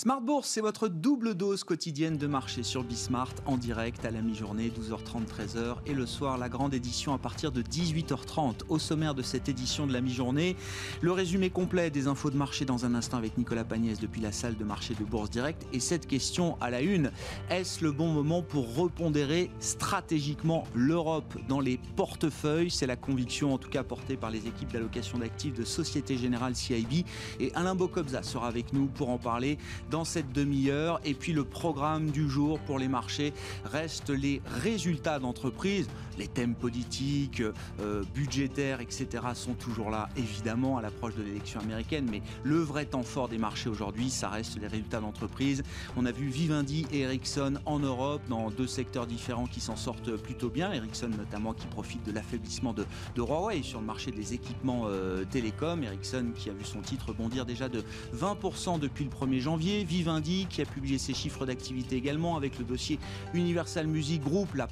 Smart Bourse, c'est votre double dose quotidienne de marché sur Bismart en direct à la mi-journée, 12h30, 13h et le soir, la grande édition à partir de 18h30. Au sommaire de cette édition de la mi-journée, le résumé complet des infos de marché dans un instant avec Nicolas Pagnès depuis la salle de marché de Bourse Direct. Et cette question à la une, est-ce le bon moment pour repondérer stratégiquement l'Europe dans les portefeuilles? C'est la conviction en tout cas portée par les équipes d'allocation d'actifs de Société Générale CIB. Et Alain Bocobza sera avec nous pour en parler dans cette demi-heure. Et puis le programme du jour pour les marchés reste les résultats d'entreprise. Les thèmes politiques, euh, budgétaires, etc. sont toujours là, évidemment, à l'approche de l'élection américaine. Mais le vrai temps fort des marchés aujourd'hui, ça reste les résultats d'entreprise. On a vu Vivendi et Ericsson en Europe, dans deux secteurs différents qui s'en sortent plutôt bien. Ericsson notamment qui profite de l'affaiblissement de, Huawei sur le marché des équipements euh, télécoms. Ericsson qui a vu son titre bondir déjà de 20% depuis le 1er janvier. Vivendi qui a publié ses chiffres d'activité également avec le dossier Universal Music Group, la,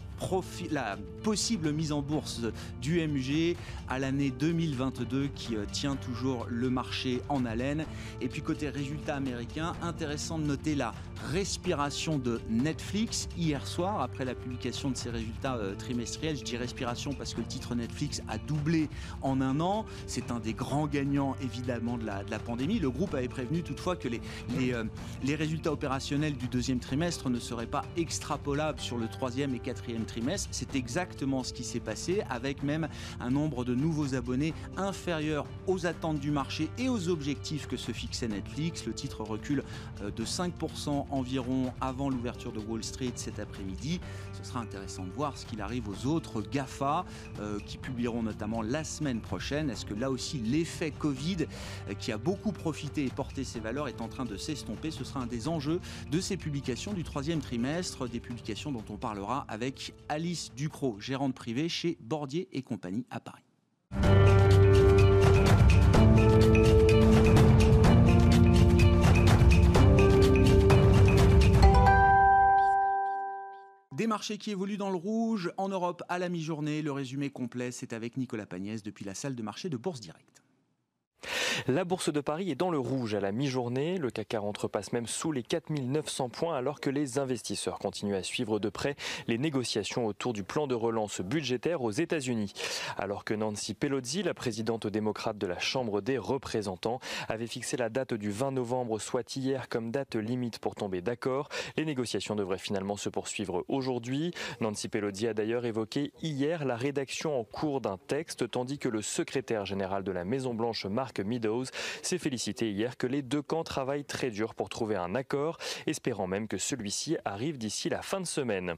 la possible mise en bourse du MG à l'année 2022 qui euh, tient toujours le marché en haleine. Et puis côté résultats américains, intéressant de noter la respiration de Netflix hier soir après la publication de ses résultats euh, trimestriels. Je dis respiration parce que le titre Netflix a doublé en un an. C'est un des grands gagnants évidemment de la, de la pandémie. Le groupe avait prévenu toutefois que les, les, euh, les résultats opérationnels du deuxième trimestre ne seraient pas extrapolables sur le troisième et quatrième C'est exactement ce qui s'est passé, avec même un nombre de nouveaux abonnés inférieur aux attentes du marché et aux objectifs que se fixait Netflix. Le titre recule euh, de 5% environ avant l'ouverture de Wall Street cet après-midi. Ce sera intéressant de voir ce qu'il arrive aux autres GAFA euh, qui publieront notamment la semaine prochaine. Est-ce que là aussi l'effet Covid euh, qui a beaucoup profité et porté ses valeurs est en train de s'estomper? Ce sera un des enjeux de ces publications du troisième trimestre, des publications dont on parlera avec Alice Ducrot, gérante privée chez Bordier et compagnie à Paris. Des marchés qui évoluent dans le rouge en Europe à la mi-journée. Le résumé complet, c'est avec Nicolas Pagnès depuis la salle de marché de Bourse Directe. La bourse de Paris est dans le rouge à la mi-journée. Le CAC 40 repasse même sous les 4900 points alors que les investisseurs continuent à suivre de près les négociations autour du plan de relance budgétaire aux États-Unis. Alors que Nancy Pelosi, la présidente démocrate de la Chambre des représentants, avait fixé la date du 20 novembre, soit hier, comme date limite pour tomber d'accord, les négociations devraient finalement se poursuivre aujourd'hui. Nancy Pelosi a d'ailleurs évoqué hier la rédaction en cours d'un texte, tandis que le secrétaire général de la Maison-Blanche, Mark Meadows, s'est félicité hier que les deux camps travaillent très dur pour trouver un accord, espérant même que celui-ci arrive d'ici la fin de semaine.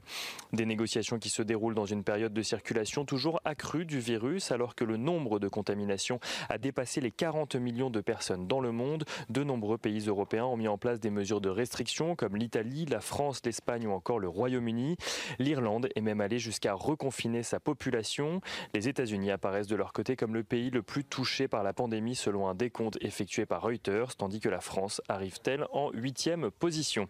Des négociations qui se déroulent dans une période de circulation toujours accrue du virus, alors que le nombre de contaminations a dépassé les 40 millions de personnes dans le monde. De nombreux pays européens ont mis en place des mesures de restriction, comme l'Italie, la France, l'Espagne ou encore le Royaume-Uni. L'Irlande est même allée jusqu'à reconfiner sa population. Les États-Unis apparaissent de leur côté comme le pays le plus touché par la pandémie selon un décompte effectué par Reuters, tandis que la France arrive-t-elle en huitième position?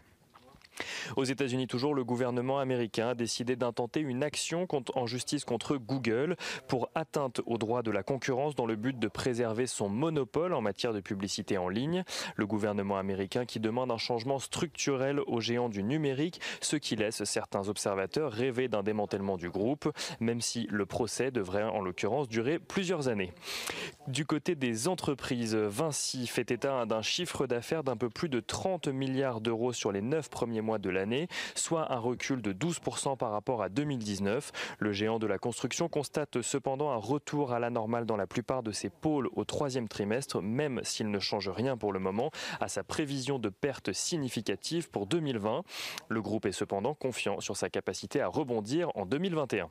Aux États-Unis, toujours, le gouvernement américain a décidé d'intenter une action en justice contre Google pour atteinte aux droits de la concurrence dans le but de préserver son monopole en matière de publicité en ligne. Le gouvernement américain qui demande un changement structurel aux géants du numérique, ce qui laisse certains observateurs rêver d'un démantèlement du groupe, même si le procès devrait en l'occurrence durer plusieurs années. Du côté des entreprises, Vinci fait état d'un chiffre d'affaires d'un peu plus de 30 milliards d'euros sur les neuf premiers mois de l'année, soit un recul de 12% par rapport à 2019. Le géant de la construction constate cependant un retour à la normale dans la plupart de ses pôles au troisième trimestre, même s'il ne change rien pour le moment à sa prévision de pertes significatives pour 2020. Le groupe est cependant confiant sur sa capacité à rebondir en 2021.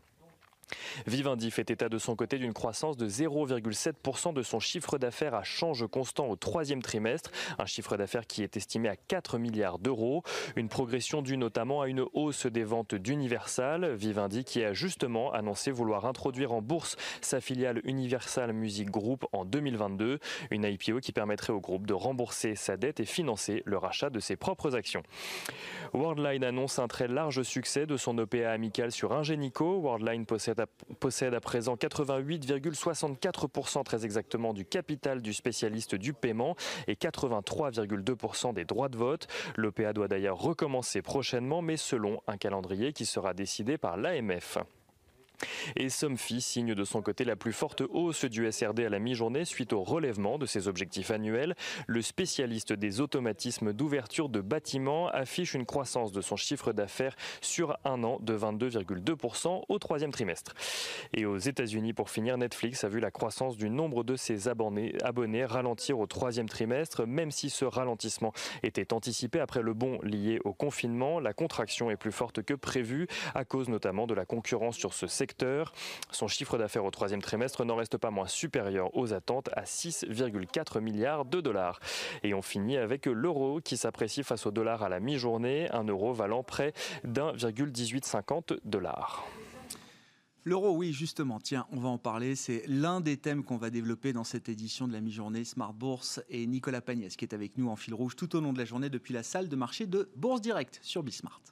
Vivendi fait état de son côté d'une croissance de 0,7% de son chiffre d'affaires à change constant au troisième trimestre, un chiffre d'affaires qui est estimé à 4 milliards d'euros, une progression due notamment à une hausse des ventes d'Universal, Vivendi qui a justement annoncé vouloir introduire en bourse sa filiale Universal Music Group en 2022, une IPO qui permettrait au groupe de rembourser sa dette et financer le rachat de ses propres actions. Worldline annonce un très large succès de son OPA amical sur Ingenico. Worldline possède possède à présent 88,64% très exactement du capital du spécialiste du paiement et 83,2% des droits de vote. L'OPA doit d'ailleurs recommencer prochainement, mais selon un calendrier qui sera décidé par l'AMF. Et Somfy signe de son côté la plus forte hausse du SRD à la mi-journée suite au relèvement de ses objectifs annuels. Le spécialiste des automatismes d'ouverture de bâtiments affiche une croissance de son chiffre d'affaires sur un an de 22,2% au troisième trimestre. Et aux États-Unis, pour finir, Netflix a vu la croissance du nombre de ses abonnés, ralentir au troisième trimestre, même si ce ralentissement était anticipé après le bond lié au confinement. La contraction est plus forte que prévu à cause notamment de la concurrence sur ce secteur son chiffre d'affaires au troisième trimestre n'en reste pas moins supérieur aux attentes à 6,4 milliards de dollars. Et on finit avec l'euro qui s'apprécie face au dollar à la mi-journée, un euro valant près d'1,1850 dollars. L'euro, oui, justement, tiens, on va en parler. C'est l'un des thèmes qu'on va développer dans cette édition de la mi-journée Smart Bourse et Nicolas Pagnès qui est avec nous en fil rouge tout au long de la journée depuis la salle de marché de Bourse Direct sur Bismart.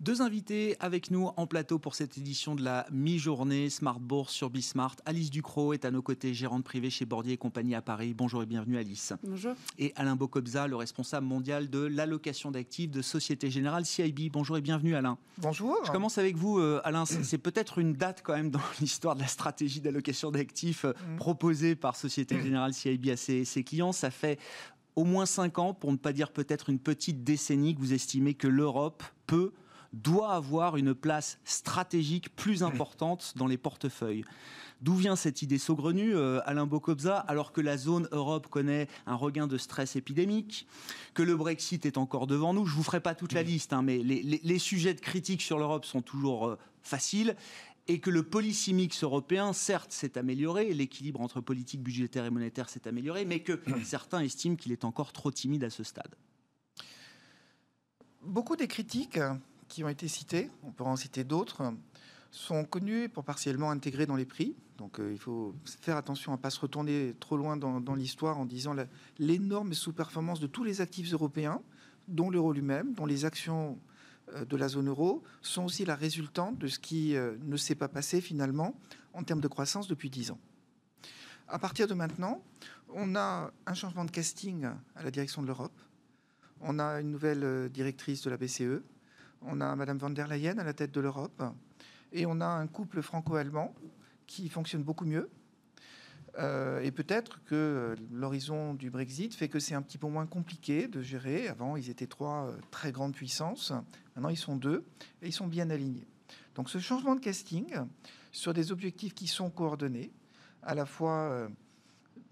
Deux invités avec nous en plateau pour cette édition de la mi-journée Smart Bourse sur Bismart. Alice Ducrot est à nos côtés, gérante privée chez Bordier et compagnie à Paris. Bonjour et bienvenue Alice. Bonjour. Et Alain Bocobza, le responsable mondial de l'allocation d'actifs de Société Générale CIB. Bonjour et bienvenue Alain. Bonjour. Je commence avec vous euh, Alain. C'est peut-être une date quand même dans l'histoire de la stratégie d'allocation d'actifs euh, mm. proposée par Société Générale CIB à ses, ses clients. Ça fait au moins cinq ans, pour ne pas dire peut-être une petite décennie, que vous estimez que l'Europe peut doit avoir une place stratégique plus importante dans les portefeuilles. D'où vient cette idée saugrenue, euh, Alain Bocobza, alors que la zone Europe connaît un regain de stress épidémique, que le Brexit est encore devant nous? Je ne vous ferai pas toute la liste, hein, mais les, sujets de critique sur l'Europe sont toujours euh, faciles et que le policy mix européen, certes, s'est amélioré, l'équilibre entre politique budgétaire et monétaire s'est amélioré, mais que certains estiment qu'il est encore trop timide à ce stade. Beaucoup des critiques qui ont été cités, on pourra en citer d'autres, sont connus pour partiellement intégrés dans les prix. Donc euh, il faut faire attention à ne pas se retourner trop loin dans, l'histoire en disant l'énorme sous-performance de tous les actifs européens, dont l'euro lui-même, dont les actions euh, de la zone euro, sont aussi la résultante de ce qui euh, ne s'est pas passé finalement en termes de croissance depuis 10 ans. À partir de maintenant, on a un changement de casting à la direction de l'Europe. On a une nouvelle directrice de la BCE, on a Madame van der Leyen à la tête de l'Europe, et on a un couple franco-allemand qui fonctionne beaucoup mieux. Euh, et peut-être que l'horizon du Brexit fait que c'est un petit peu moins compliqué de gérer. Avant, ils étaient trois euh, très grandes puissances. Maintenant, ils sont deux et ils sont bien alignés. Donc, ce changement de casting sur des objectifs qui sont coordonnés, à la fois euh,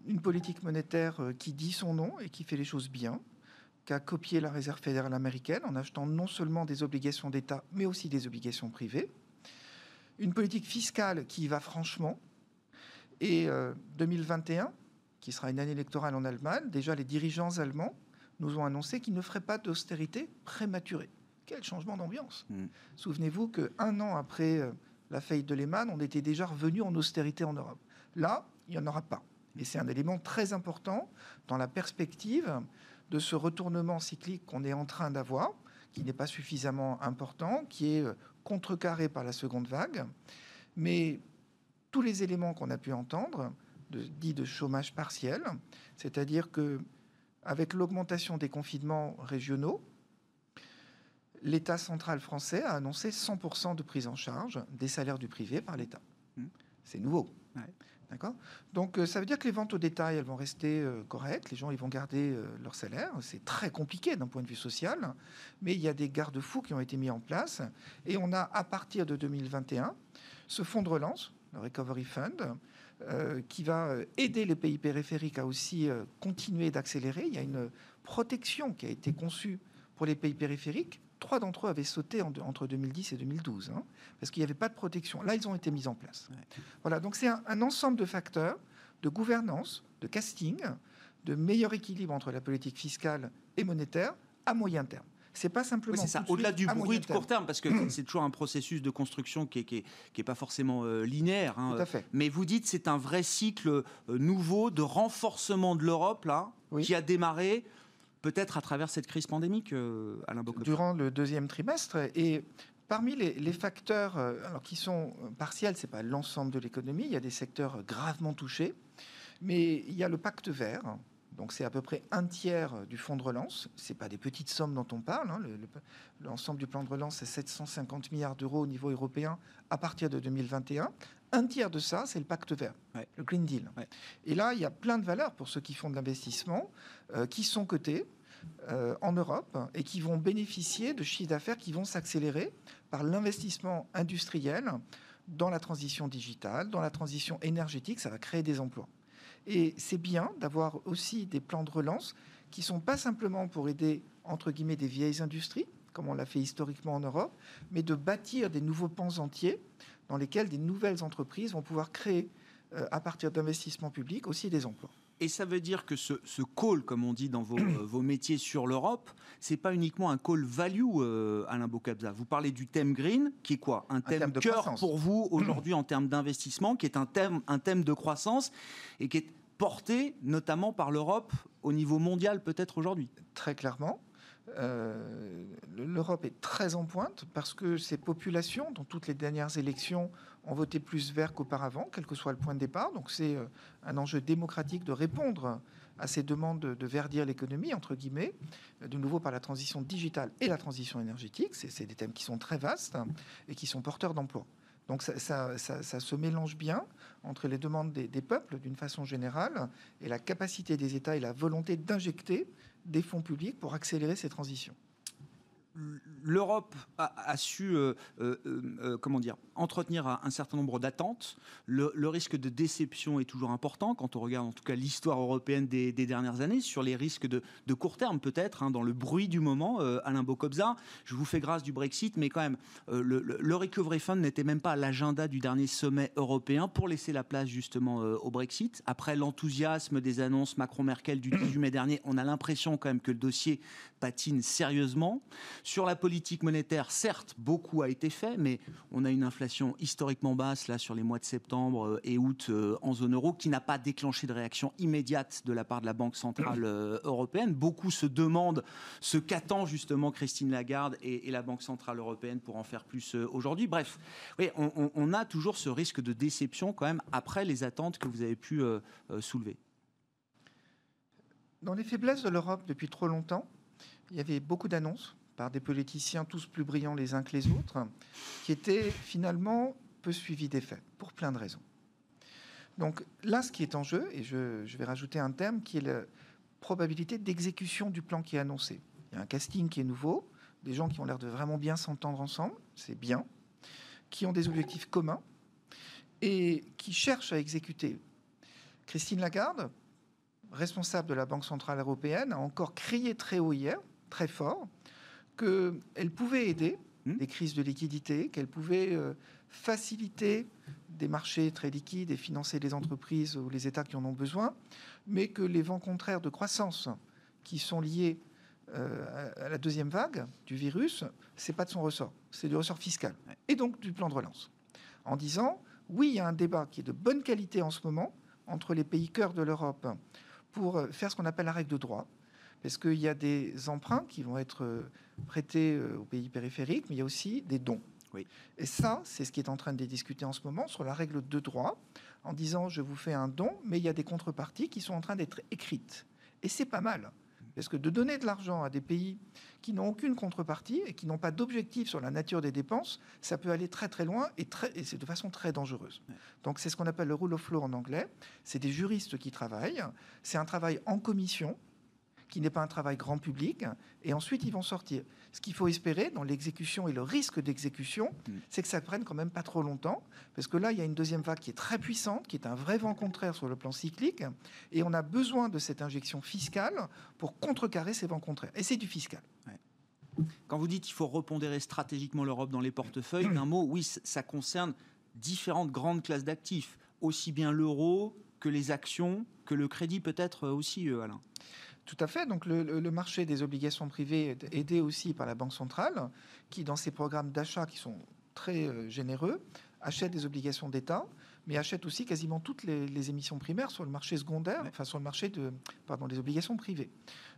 une politique monétaire qui dit son nom et qui fait les choses bien, qu'a copié la Réserve fédérale américaine en achetant non seulement des obligations d'État, mais aussi des obligations privées. Une politique fiscale qui va franchement. Et 2021, euh, qui sera une année électorale en Allemagne, déjà les dirigeants allemands nous ont annoncé qu'ils ne feraient pas d'austérité prématurée. Quel changement d'ambiance mm. Souvenez-vous qu'un an après euh, la faillite de Lehman, on était déjà revenu en austérité en Europe. Là, il n'y en aura pas. Et c'est un élément très important dans la perspective de ce retournement cyclique qu'on est en train d'avoir, qui n'est pas suffisamment important, qui est euh, contrecarré par la seconde vague. Mais tous les éléments qu'on a pu entendre, de, dits de chômage partiel, c'est-à-dire que avec l'augmentation des confinements régionaux, l'État central français a annoncé 100% de prise en charge des salaires du privé par l'État. Mmh. C'est nouveau. D'accord Donc euh, ça veut dire que les ventes au détail, elles vont rester euh, correctes, les gens ils vont garder euh, leur salaire. C'est très compliqué d'un point de vue social, mais il y a des garde-fous qui ont été mis en place. Et on a à partir de 2021 ce fonds de relance, le Recovery Fund, qui va aider les pays périphériques à aussi continuer d'accélérer. Il y a une protection qui a été conçue pour les pays périphériques trois d'entre eux avaient sauté entre 2010 et 2012, hein, parce qu'il n'y avait pas de protection. Là, ils ont été mis en place. Voilà, donc c'est un, ensemble de facteurs de gouvernance, de casting, de meilleur équilibre entre la politique fiscale et monétaire à moyen terme. C'est pas simplement. ça. Au-delà du bruit de court terme, parce que c'est toujours un processus de construction qui est, qui est, pas forcément euh, linéaire. Hein. Tout à fait. Mais vous dites c'est un vrai cycle euh, nouveau de renforcement de l'Europe là, qui a démarré peut-être à travers cette crise pandémique, euh, Alain Bocot. Durant le deuxième trimestre et Parmi les, facteurs alors, qui sont partiels, ce n'est pas l'ensemble de l'économie, il y a des secteurs gravement touchés, mais il y a le pacte vert, donc c'est à peu près un tiers du fonds de relance. Ce n'est pas des petites sommes dont on parle. Hein. L'ensemble du plan de relance, c'est 750 milliards d'euros au niveau européen à partir de 2021. Un tiers de ça, c'est le pacte vert, le Green Deal. Et là, il y a plein de valeurs pour ceux qui font de l'investissement, euh, qui sont cotés euh, en Europe et qui vont bénéficier de chiffres d'affaires qui vont s'accélérer par l'investissement industriel dans la transition digitale, dans la transition énergétique. Ça va créer des emplois. Et c'est bien d'avoir aussi des plans de relance qui sont pas simplement pour aider, entre guillemets, des vieilles industries, comme on l'a fait historiquement en Europe, mais de bâtir des nouveaux pans entiers dans lesquels des nouvelles entreprises vont pouvoir créer, euh, à partir d'investissements publics, aussi des emplois. Et ça veut dire que ce, call, comme on dit dans vos, euh, métiers sur l'Europe, c'est pas uniquement un call value, euh, Alain Bocabza. Vous parlez du thème green, qui est quoi? Un thème, de cœur pour vous aujourd'hui en termes d'investissement, qui est un thème, un thème de croissance et qui est porté notamment par l'Europe au niveau mondial peut-être aujourd'hui? Très clairement. Euh, L'Europe est très en pointe parce que ces populations, dans toutes les dernières élections, ont voté plus vert qu'auparavant, quel que soit le point de départ. Donc c'est euh, un enjeu démocratique de répondre à ces demandes de, verdir l'économie, entre guillemets, euh, de nouveau par la transition digitale et la transition énergétique. C'est des thèmes qui sont très vastes et qui sont porteurs d'emplois. Donc ça, se mélange bien entre les demandes des, des peuples d'une façon générale et la capacité des États et la volonté d'injecter des fonds publics pour accélérer ces transitions l'Europe a, su, euh, euh, euh, comment dire, entretenir un, certain nombre d'attentes. Le, risque de déception est toujours important quand on regarde en tout cas l'histoire européenne des, dernières années sur les risques de, court terme peut-être hein, dans le bruit du moment. Alain Bocobza, je vous fais grâce du Brexit, mais quand même le, le, recovery fund n'était même pas à l'agenda du dernier sommet européen pour laisser la place justement au Brexit. Après l'enthousiasme des annonces Macron-Merkel du 18 mai dernier, on a l'impression quand même que le dossier patine sérieusement. Sur la politique monétaire, certes, beaucoup a été fait, mais on a une inflation historiquement basse là sur les mois de septembre euh, et août euh, en zone euro qui n'a pas déclenché de réaction immédiate de la part de la Banque centrale euh, européenne. Beaucoup se demandent ce qu'attend justement Christine Lagarde et, la Banque centrale européenne pour en faire plus aujourd'hui. Bref, oui, on, a toujours ce risque de déception quand même après les attentes que vous avez pu soulever. Dans les faiblesses de l'Europe depuis trop longtemps, il y avait beaucoup d'annonces par des politiciens tous plus brillants les uns que les autres, qui étaient finalement peu suivis des faits, pour plein de raisons. Donc là, ce qui est en jeu, et je, vais rajouter un thème qui est la probabilité d'exécution du plan qui est annoncé. Il y a un casting qui est nouveau, des gens qui ont l'air de vraiment bien s'entendre ensemble, c'est bien, qui ont des objectifs communs et qui cherchent à exécuter. Christine Lagarde, responsable de la Banque Centrale Européenne, a encore crié très haut hier, très fort, qu'elle pouvait aider hmm. des crises de liquidité, qu'elle pouvait euh, faciliter des marchés très liquides et financer les entreprises ou les États qui en ont besoin, mais que les vents contraires de croissance qui sont liés euh, à la deuxième vague du virus, c'est pas de son ressort, c'est du ressort fiscal et donc du plan de relance. En disant oui, il y a un débat qui est de bonne qualité en ce moment entre les pays cœurs de l'Europe pour euh, faire ce qu'on appelle la règle de droit, parce qu'il y a des emprunts qui vont être euh, prêtés euh, aux pays périphériques, mais il y a aussi des dons. Oui. Et ça, c'est ce qui est en train de discuter en ce moment sur la règle de droit, en disant je vous fais un don, mais il y a des contreparties qui sont en train d'être écrites. Et c'est pas mal. Parce que de donner de l'argent à des pays qui n'ont aucune contrepartie et qui n'ont pas d'objectif sur la nature des dépenses, ça peut aller très très loin et, très, et c'est de façon très dangereuse. Donc c'est ce qu'on appelle le rule of law en anglais. C'est des juristes qui travaillent. C'est un travail en commission qui n'est pas un travail grand public, et ensuite ils vont sortir. Ce qu'il faut espérer dans l'exécution et le risque d'exécution, mm. c'est que ça prenne quand même pas trop longtemps, parce que là, il y a une deuxième vague qui est très puissante, qui est un vrai vent contraire sur le plan cyclique, et on a besoin de cette injection fiscale pour contrecarrer ces vents contraires. Et c'est du fiscal. Quand vous dites qu'il faut repondérer stratégiquement l'Europe dans les portefeuilles, d'un mot, oui, ça concerne différentes grandes classes d'actifs, aussi bien l'euro que les actions, que le crédit peut-être aussi, euh, Alain. Tout à fait. Donc le, marché des obligations privées est aidé aussi par la Banque centrale, qui dans ses programmes d'achat qui sont très euh, généreux, achète des obligations d'État, mais achète aussi quasiment toutes les, émissions primaires sur le marché secondaire, enfin sur le marché de, pardon, des obligations privées.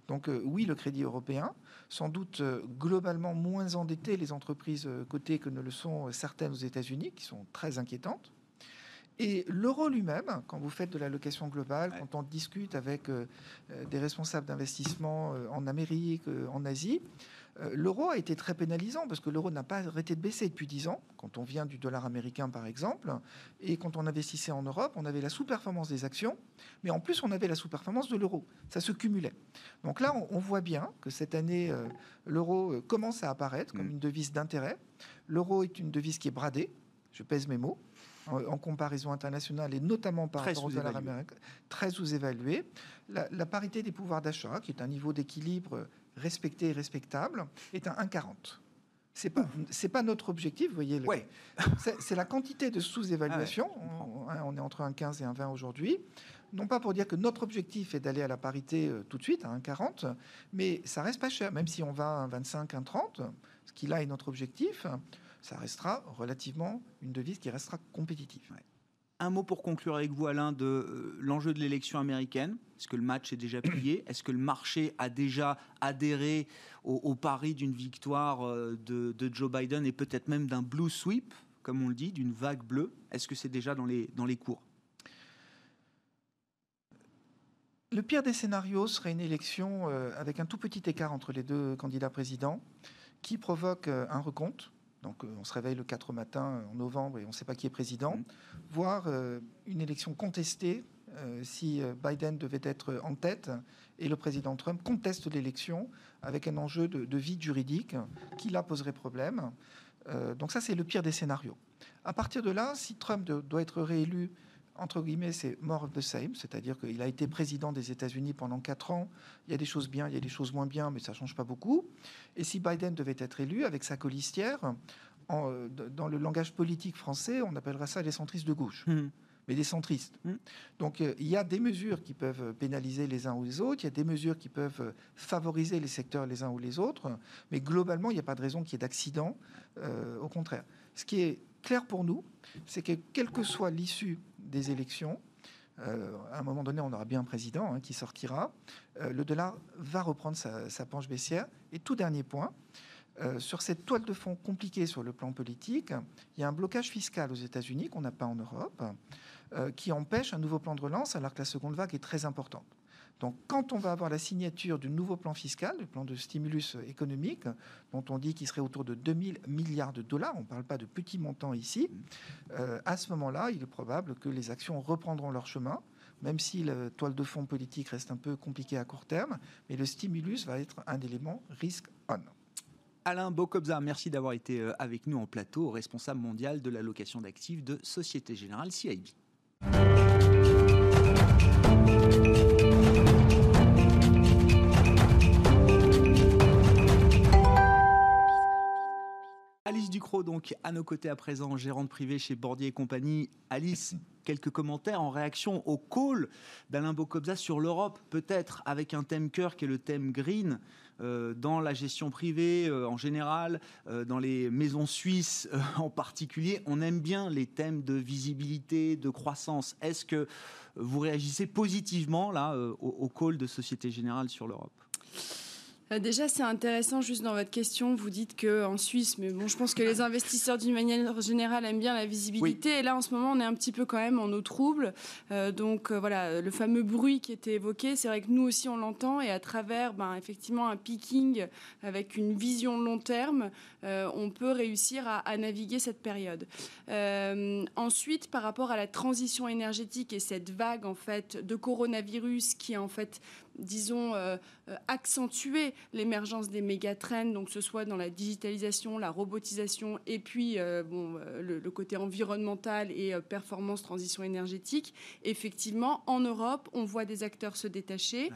Donc euh, oui, le crédit européen, sans doute euh, globalement moins endetté les entreprises cotées que ne le sont certaines aux États-Unis, qui sont très inquiétantes. Et l'euro lui-même, quand vous faites de l'allocation globale, quand on discute avec euh, euh, des responsables d'investissement euh, en Amérique, en Asie, l'euro a été très pénalisant parce que l'euro n'a pas arrêté de baisser depuis 10 ans, quand on vient du dollar américain par exemple, et quand on investissait en Europe, on avait la sous-performance des actions, mais en plus on avait la sous-performance de l'euro. Ça se cumulait. Donc là, on, voit bien que cette année, l'euro commence à apparaître comme mm. une devise d'intérêt. L'euro est une devise qui est bradée, je pèse mes mots en comparaison internationale et notamment par rapport au dollar américain, très sous-évalué. La, parité des pouvoirs d'achat, qui est un niveau d'équilibre respecté et respectable, est à 1,40. C'est pas c'est pas notre objectif, vous voyez. Ouais. C'est la quantité de sous-évaluation. Ah on, est entre 1,15 et 1,20 aujourd'hui. Non pas pour dire que notre objectif est d'aller à la parité euh, tout de suite à 1,40, mais ça reste pas cher, même si on va à 1,25, 1,30, ce qui là est notre objectif ça restera relativement une devise qui restera compétitive. Un mot pour conclure avec vous, Alain, de euh, l'enjeu de l'élection américaine. Est-ce que le match est déjà plié? Est-ce que le marché a déjà adhéré au, pari d'une victoire euh, de, Joe Biden et peut-être même d'un blue sweep, comme on le dit, d'une vague bleue? Est-ce que c'est déjà dans les, dans les cours? Le pire des scénarios serait une élection euh, avec un tout petit écart entre les deux candidats présidents qui provoque un recompte donc euh, on se réveille le 4 matin euh, en novembre et on ne sait pas qui est président, mm. voire euh, une élection contestée si Biden devait être en tête et le président Trump conteste l'élection avec un enjeu de, vide juridique qui là poserait problème. donc ça c'est le pire des scénarios. À partir de là, si Trump doit être réélu entre guillemets, c'est more of the same, c'est-à-dire qu'il a été président des États-Unis pendant quatre ans. Il y a des choses bien, il y a des choses moins bien, mais ça change pas beaucoup. Et si Biden devait être élu avec sa colistière, en, dans le langage politique français, on appellera ça les centristes de gauche. Hmm. mais des centristes. Hmm. Donc euh, il y a des mesures qui peuvent pénaliser les uns ou les autres, il y a des mesures qui peuvent favoriser les secteurs les uns ou les autres, mais globalement, il n'y a pas de raison qu'il y ait d'accident, euh, au contraire. Ce qui est clair pour nous, c'est que quelle que soit l'issue des élections, euh, à un moment donné, on aura bien un président hein, qui sortira. Euh, le dollar va reprendre sa, penche baissière. Et tout dernier point, euh, sur cette toile de fond compliquée sur le plan politique, il y a un blocage fiscal aux États-Unis qu'on n'a pas en Europe, qui empêche un nouveau plan de relance alors que la seconde vague est très importante. Donc, quand on va avoir la signature du nouveau plan fiscal, le plan de stimulus économique, dont on dit qu'il serait autour de 2000 milliards de dollars, on ne parle pas de petits montants ici, euh, à ce moment-là, il est probable que les actions reprendront leur chemin, même si la toile de fond politique reste un peu compliquée à court terme, mais le stimulus va être un élément risk-on. Alain Bocobza, merci d'avoir été euh, avec nous en plateau, responsable mondial de l'allocation d'actifs de Société Générale CIB. Donc à nos côtés à présent, gérante privée chez Bordier et compagnie. Alice, quelques commentaires en réaction au call d'Alain Bocobza sur l'Europe, peut-être avec un thème cœur qui est le thème green. Euh, dans la gestion privée euh, en général, euh, dans les maisons suisses en particulier, on aime bien les thèmes de visibilité, de croissance. Est-ce que vous réagissez positivement là au, call de Société Générale sur l'Europe? Déjà, c'est intéressant, juste dans votre question, vous dites qu'en Suisse, mais bon, je pense que les investisseurs d'une manière générale aiment bien la visibilité. Et là, en ce moment, on est un petit peu quand même en eau trouble. Euh, donc euh, voilà, le fameux bruit qui était évoqué, c'est vrai que nous aussi, on l'entend. Et à travers, ben, effectivement, un picking avec une vision long terme, on peut réussir à, à naviguer cette période. ensuite, par rapport à la transition énergétique et cette vague, en fait, de coronavirus qui, en fait, disons, euh, euh, accentuer l'émergence des mégatrends, donc que ce soit dans la digitalisation, la robotisation et puis euh, bon, le, côté environnemental et performance, transition énergétique. Effectivement, en Europe, on voit des acteurs se détacher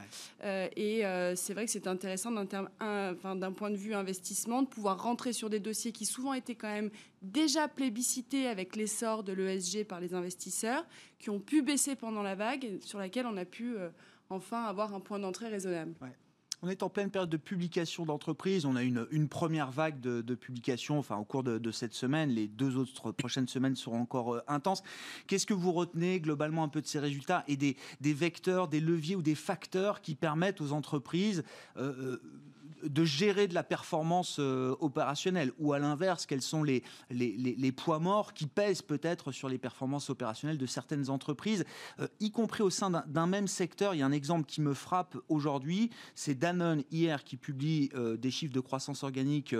et c'est vrai que c'est intéressant d'un point de vue investissement de pouvoir rentrer sur des dossiers qui souvent étaient quand même déjà plébiscités avec l'essor de l'ESG par les investisseurs, qui ont pu baisser pendant la vague, sur laquelle on a pu enfin avoir un point d'entrée raisonnable. On est en pleine période de publication d'entreprises. On a une, une première vague de, de publications enfin, au cours de, cette semaine. Les deux autres prochaines semaines seront encore euh, intenses. Qu'est-ce que vous retenez globalement un peu de ces résultats et des, vecteurs, des leviers ou des facteurs qui permettent aux entreprises euh, euh, de gérer de la performance euh, opérationnelle Ou à l'inverse, quels sont les, les, poids morts qui pèsent peut-être sur les performances opérationnelles de certaines entreprises, euh, y compris au sein d'un même secteur. Il y a un exemple qui me frappe aujourd'hui, c'est Danone hier qui publie euh, des chiffres de croissance organique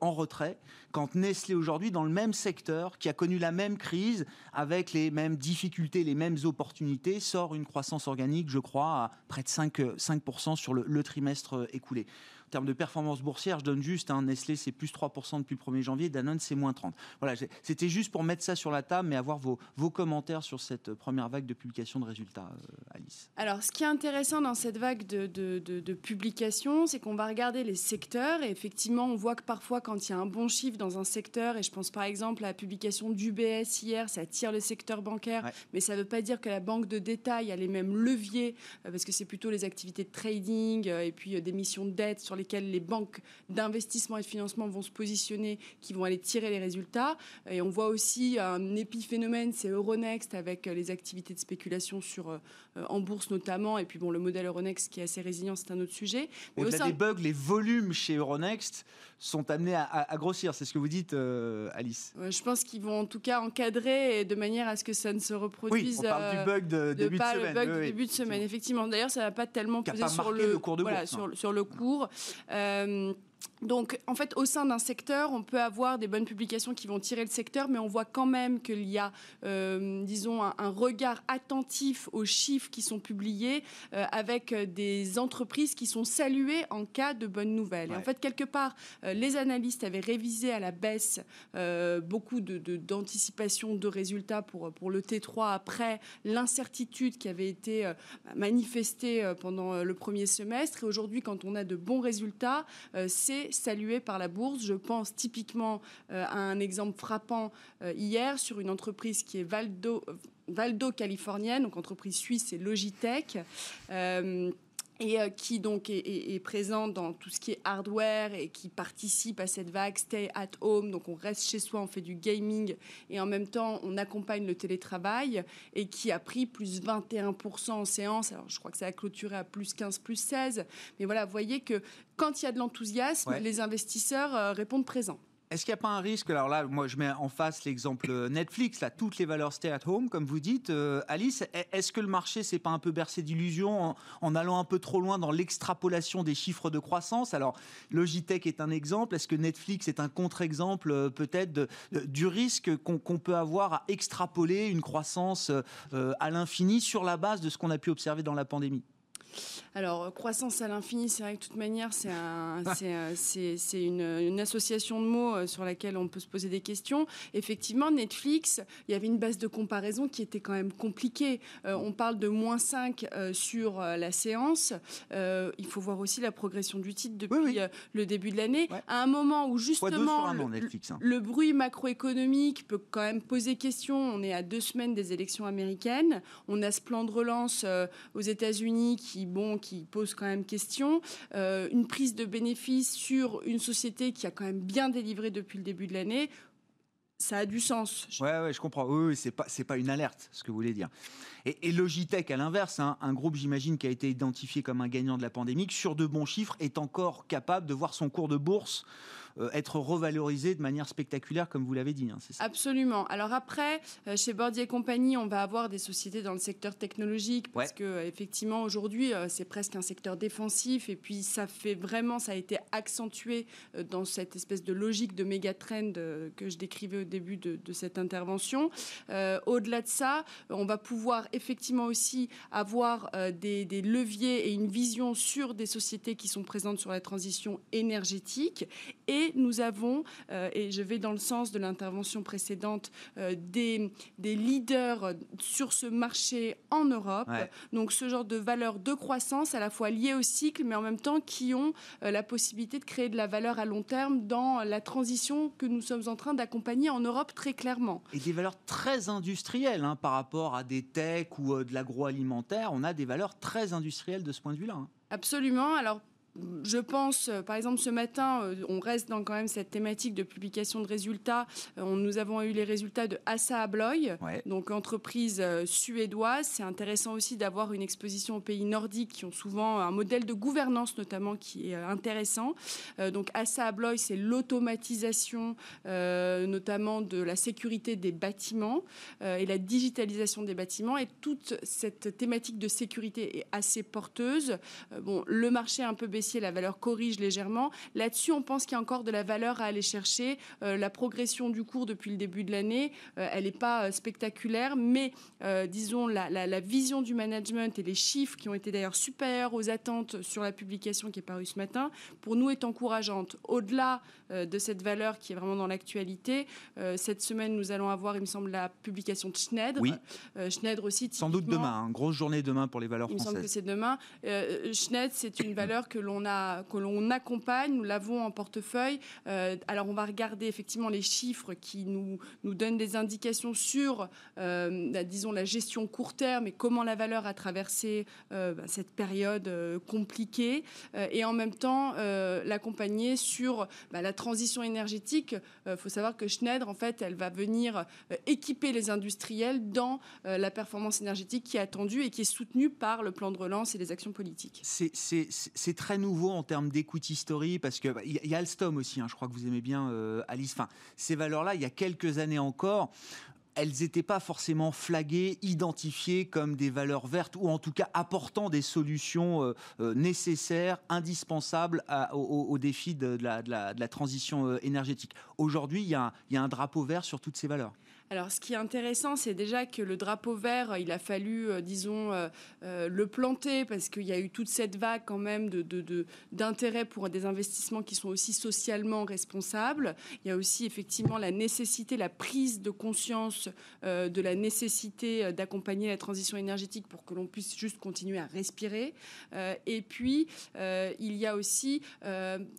en retrait, quand Nestlé aujourd'hui, dans le même secteur, qui a connu la même crise, avec les mêmes difficultés, les mêmes opportunités, sort une croissance organique, je crois, à près de 5, 5% sur le trimestre écoulé termes de performance boursière, je donne juste un Nestlé, c'est plus 3% depuis le 1er janvier, Danone, c'est moins 30. Voilà, c'était juste pour mettre ça sur la table, mais avoir vos, vos commentaires sur cette première vague de publication de résultats, euh, Alice. Alors, ce qui est intéressant dans cette vague de, de, de, publication, c'est qu'on va regarder les secteurs, et effectivement, on voit que parfois, quand il y a un bon chiffre dans un secteur, et je pense par exemple à la publication d'UBS hier, ça tire le secteur bancaire, mais ça ne veut pas dire que la banque de détail a les mêmes leviers, euh, parce que c'est plutôt les activités de trading euh, et puis des missions de dette sur les lesquels les banques d'investissement et de financement vont se positionner, qui vont aller tirer les résultats. Et on voit aussi un épiphénomène, c'est Euronext avec les activités de spéculation sur, euh, en bourse notamment. Et puis bon, le modèle Euronext qui est assez résilient, c'est un autre sujet. Mais Au-delà des bugs, les volumes chez Euronext sont amenés à, grossir. C'est ce que vous dites, euh, Alice Je pense qu'ils vont en tout cas encadrer de manière à ce que ça ne se reproduise. Oui, on parle du euh, bug de, début de, semaine. Le bug du début de semaine, effectivement. D'ailleurs, ça ne va pas tellement peser sur le, cours de voilà, sur, sur, le cours. Euh, donc, en fait, au sein d'un secteur, on peut avoir des bonnes publications qui vont tirer le secteur, mais on voit quand même qu'il y a, euh, disons, un, regard attentif aux chiffres qui sont publiés, euh, avec des entreprises qui sont saluées en cas de bonnes nouvelles. Et en fait, quelque part, euh, les analystes avaient révisé à la baisse beaucoup d'anticipation de, de, résultats pour, pour le T3 après l'incertitude qui avait été manifestée pendant le premier semestre. Et aujourd'hui, quand on a de bons résultats, c'est salué par la bourse. Je pense typiquement euh, à un exemple frappant euh, hier sur une entreprise qui est Valdo, Valdo californienne, donc entreprise suisse, c'est Logitech. Euh, et euh, qui donc est, est, présent dans tout ce qui est hardware et qui participe à cette vague stay at home. Donc on reste chez soi, on fait du gaming et en même temps on accompagne le télétravail et qui a pris plus 21% en séance. Alors je crois que ça a clôturé à plus 15, plus 16. Mais voilà, vous voyez que quand il y a de l'enthousiasme, les investisseurs euh, répondent présents. Est-ce qu'il n'y a pas un risque? Alors là, moi, je mets en face l'exemple Netflix, là, toutes les valeurs stay at home, comme vous dites. Euh, Alice, est-ce que le marché s'est pas un peu bercé d'illusions en, allant un peu trop loin dans l'extrapolation des chiffres de croissance? Alors, Logitech est un exemple. Est-ce que Netflix est un contre-exemple, euh, peut-être, du risque qu'on peut avoir à extrapoler une croissance euh, à l'infini sur la base de ce qu'on a pu observer dans la pandémie? Alors, euh, croissance à l'infini, c'est vrai que de toute manière, c'est un, euh, une, une, association de mots euh, sur laquelle on peut se poser des questions. Effectivement, Netflix, il y avait une base de comparaison qui était quand même compliquée. on parle de moins 5 sur la séance. il faut voir aussi la progression du titre depuis le début de l'année. À un moment où justement le, Netflix, hein. le, bruit macroéconomique peut quand même poser question. On est à deux semaines des élections américaines. On a ce plan de relance aux États-Unis qui, bon, qui pose quand même question. Euh, une prise de bénéfice sur une société qui a quand même bien délivré depuis le début de l'année ça a du sens. Ouais, je comprends. Oui, oui c'est pas, une alerte, ce que vous voulez dire. Et, Logitech, à l'inverse, hein, un groupe, j'imagine, qui a été identifié comme un gagnant de la pandémie, sur de bons chiffres, est encore capable de voir son cours de bourse être revalorisé de manière spectaculaire, comme vous l'avez dit. Hein, Absolument. Alors après, euh, chez Bordier Compagnie, on va avoir des sociétés dans le secteur technologique parce que euh, effectivement aujourd'hui, c'est presque un secteur défensif et puis ça fait vraiment, ça a été accentué dans cette espèce de logique de méga trend que je décrivais au début de, cette intervention. Au-delà de ça, on va pouvoir effectivement aussi avoir des, des leviers et une vision sur des sociétés qui sont présentes sur la transition énergétique et Et nous avons, et je vais dans le sens de l'intervention précédente, des, des leaders sur ce marché en Europe. Donc ce genre de valeurs de croissance à la fois liées au cycle, mais en même temps qui ont la possibilité de créer de la valeur à long terme dans la transition que nous sommes en train d'accompagner en Europe très clairement. Et des valeurs très industrielles hein, par rapport à des techs ou euh, de l'agroalimentaire. On a des valeurs très industrielles de ce point de vue-là. Hein. Absolument. Alors je pense, euh, par exemple, ce matin, euh, on reste dans quand même cette thématique de publication de résultats. Euh, nous avons eu les résultats de Assa Abloy, donc entreprise suédoise. C'est intéressant aussi d'avoir une exposition aux pays nordiques qui ont souvent un modèle de gouvernance notamment qui est intéressant. donc Assa Abloy, c'est l'automatisation notamment de la sécurité des bâtiments et la digitalisation des bâtiments. Et toute cette thématique de sécurité est assez porteuse. bon, le marché est un peu baissé la valeur corrige légèrement. Là-dessus, on pense qu'il y a encore de la valeur à aller chercher. Euh, la progression du cours depuis le début de l'année, euh, elle n'est pas euh, spectaculaire, mais disons la, vision du management et les chiffres qui ont été d'ailleurs supérieurs aux attentes sur la publication qui est parue ce matin, pour nous est encourageante. Au-delà de cette valeur qui est vraiment dans l'actualité, cette semaine, nous allons avoir, il me semble, la publication de Schneider. Oui. Schneider aussi. Sans doute demain, hein. grosse journée demain pour les valeurs françaises. Il me semble que c'est demain. Schneider, c'est une valeur que l'on a, que l'on accompagne, nous l'avons en portefeuille. Euh, alors on va regarder effectivement les chiffres qui nous, nous donnent des indications sur, euh, la, disons, la gestion court terme et comment la valeur a traversé euh, bah, cette période compliquée. et en même temps, l'accompagner sur bah, la transition énergétique. Il faut savoir que Schneider, en fait, elle va venir équiper les industriels dans la performance énergétique qui est attendue et qui est soutenue par le plan de relance et les actions politiques. C'est très nouveau en termes d'écoute story parce que il bah, y, a Alstom aussi. Hein, je crois que vous aimez bien euh, Alice. Enfin, ces valeurs-là, il y a quelques années encore elles n'étaient pas forcément flaguées, identifiées comme des valeurs vertes, ou en tout cas apportant des solutions euh, euh, nécessaires, indispensables au, défi de, la, transition énergétique. Aujourd'hui, il y, a un drapeau vert sur toutes ces valeurs. Alors, ce qui est intéressant, c'est déjà que le drapeau vert, il a fallu, euh, disons, euh, euh, le planter parce qu'il y a eu toute cette vague quand même d'intérêt pour des investissements qui sont aussi socialement responsables. Il y a aussi effectivement la nécessité, la prise de conscience de la nécessité d'accompagner la transition énergétique pour que l'on puisse juste continuer à respirer. et puis, il y a aussi,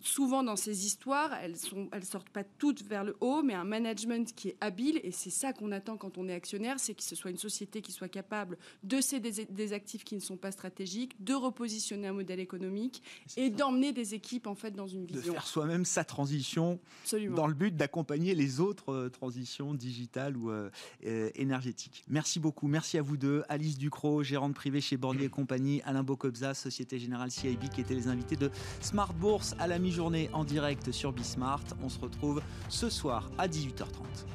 souvent dans ces histoires, elles ne elles sortent pas toutes vers le haut, mais un management qui est habile et c'est ça qu'on attend quand on est actionnaire, c'est que ce soit une société qui soit capable de céder des actifs qui ne sont pas stratégiques, de repositionner un modèle économique et d'emmener des équipes en fait dans une vision. De faire soi-même sa transition dans le but d'accompagner les autres euh, transitions digitales ou euh, euh, énergétiques. Merci beaucoup. Merci à vous deux. Alice Ducrot, gérante privée chez Bordier et compagnie, Alain Bocobza, Société Générale CIB, qui étaient les invités de Smart Bourse à la mi-journée en direct sur Bismart. On se retrouve ce soir à 18h30.